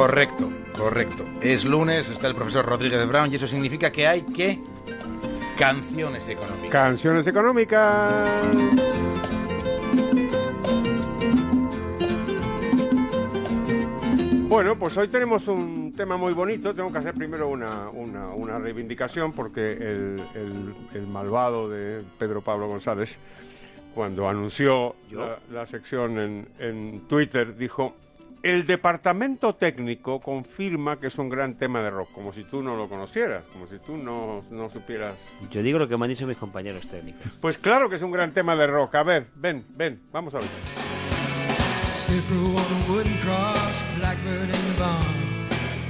Correcto, correcto. Es lunes, está el profesor Rodríguez Brown y eso significa que hay que canciones económicas. Canciones económicas. Bueno, pues hoy tenemos un tema muy bonito. Tengo que hacer primero una, una, una reivindicación porque el, el- el malvado de Pedro Pablo González, cuando anunció la, la sección en, en Twitter, dijo, el departamento técnico confirma que es un gran tema de rock, como si tú no lo conocieras, como si tú no, no supieras Yo digo lo que me han dicho mis compañeros técnicos. pues claro que es un gran tema de rock. A ver, ven, ven, vamos a ver. Slippery on a wooden cross, blackbird in the barn.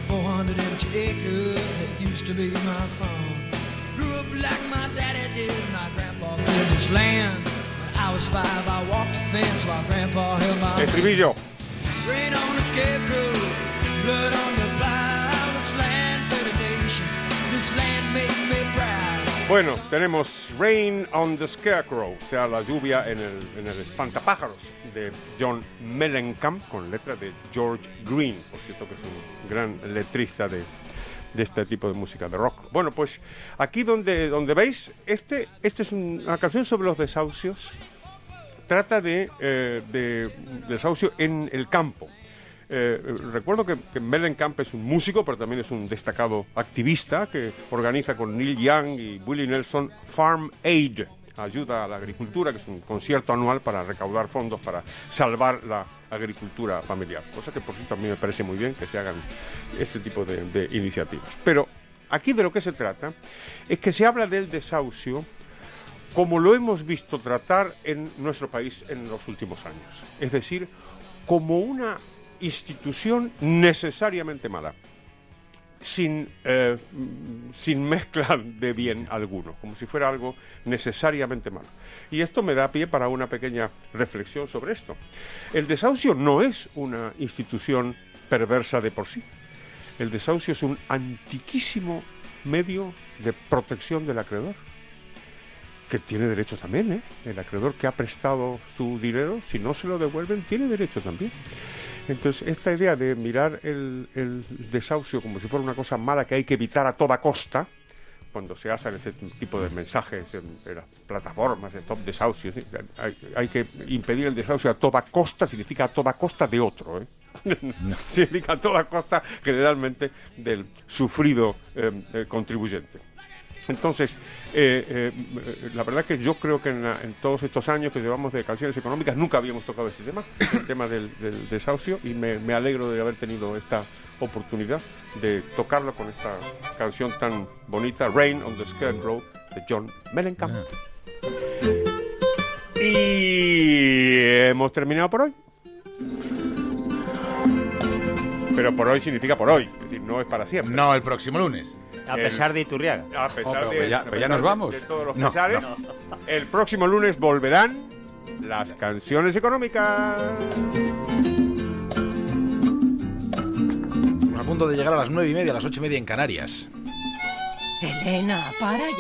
400 empty acres that used to be my farm. Grew up like my daddy did, my grandpa cleared this land. When I was five, I walked the fence while grandpa held my Estribillo. Bueno, tenemos Rain on the Scarecrow, o sea, la lluvia en el, en el espantapájaros de John Mellencamp, con letra de George Green, por cierto que es un gran letrista de, de este tipo de música de rock. Bueno, pues aquí donde, donde veis, este, este es un- una canción sobre los desahucios, trata de, eh, de desahucio en el campo. Eh, recuerdo que, que Mellencamp es un músico, pero también es un destacado activista que organiza con Neil Young y Willie Nelson Farm Aid, ayuda a la agricultura, que es un concierto anual para recaudar fondos para salvar la agricultura familiar. Cosa que por cierto a mí me parece muy bien que se hagan este tipo de iniciativas. Pero aquí de lo que se trata es que se habla del desahucio como lo hemos visto tratar en nuestro país en los últimos años. Es decir, como una institución necesariamente mala, sin, eh, sin mezcla de bien alguno, como si fuera algo necesariamente malo. Y esto me da pie para una pequeña reflexión sobre esto. El desahucio no es una institución perversa de por sí. El desahucio es un antiquísimo medio de protección del acreedor que tiene derecho también, ¿eh? El acreedor que ha prestado su dinero, si no se lo devuelven, tiene derecho también. Entonces, esta idea de mirar el, el desahucio como si fuera una cosa mala que hay que evitar a toda costa, cuando se hacen ese tipo de mensajes en, en las plataformas de top desahucio, ¿sí? hay, hay que impedir el desahucio a toda costa, significa a toda costa de otro, ¿eh? significa a toda costa generalmente del sufrido eh, eh, contribuyente. Entonces, eh, eh, la verdad que yo creo que en, la- en todos estos años que llevamos de canciones económicas nunca habíamos tocado ese tema, el tema del, del desahucio, y me, me alegro de haber tenido esta oportunidad de tocarlo con esta canción tan bonita, Rain on the Scarecrow, de John Mellencamp. Y hemos terminado por hoy. Pero por hoy significa por hoy, es decir, no es para siempre. No, el próximo lunes. A El- pesar de Iturriaga. A pesar Oh, pero de, ya- pero ya nos de- vamos. de todos los No, pesares, el próximo lunes volverán las canciones económicas. A punto de llegar a las nueve y media, a las ocho y media en Canarias. Elena, para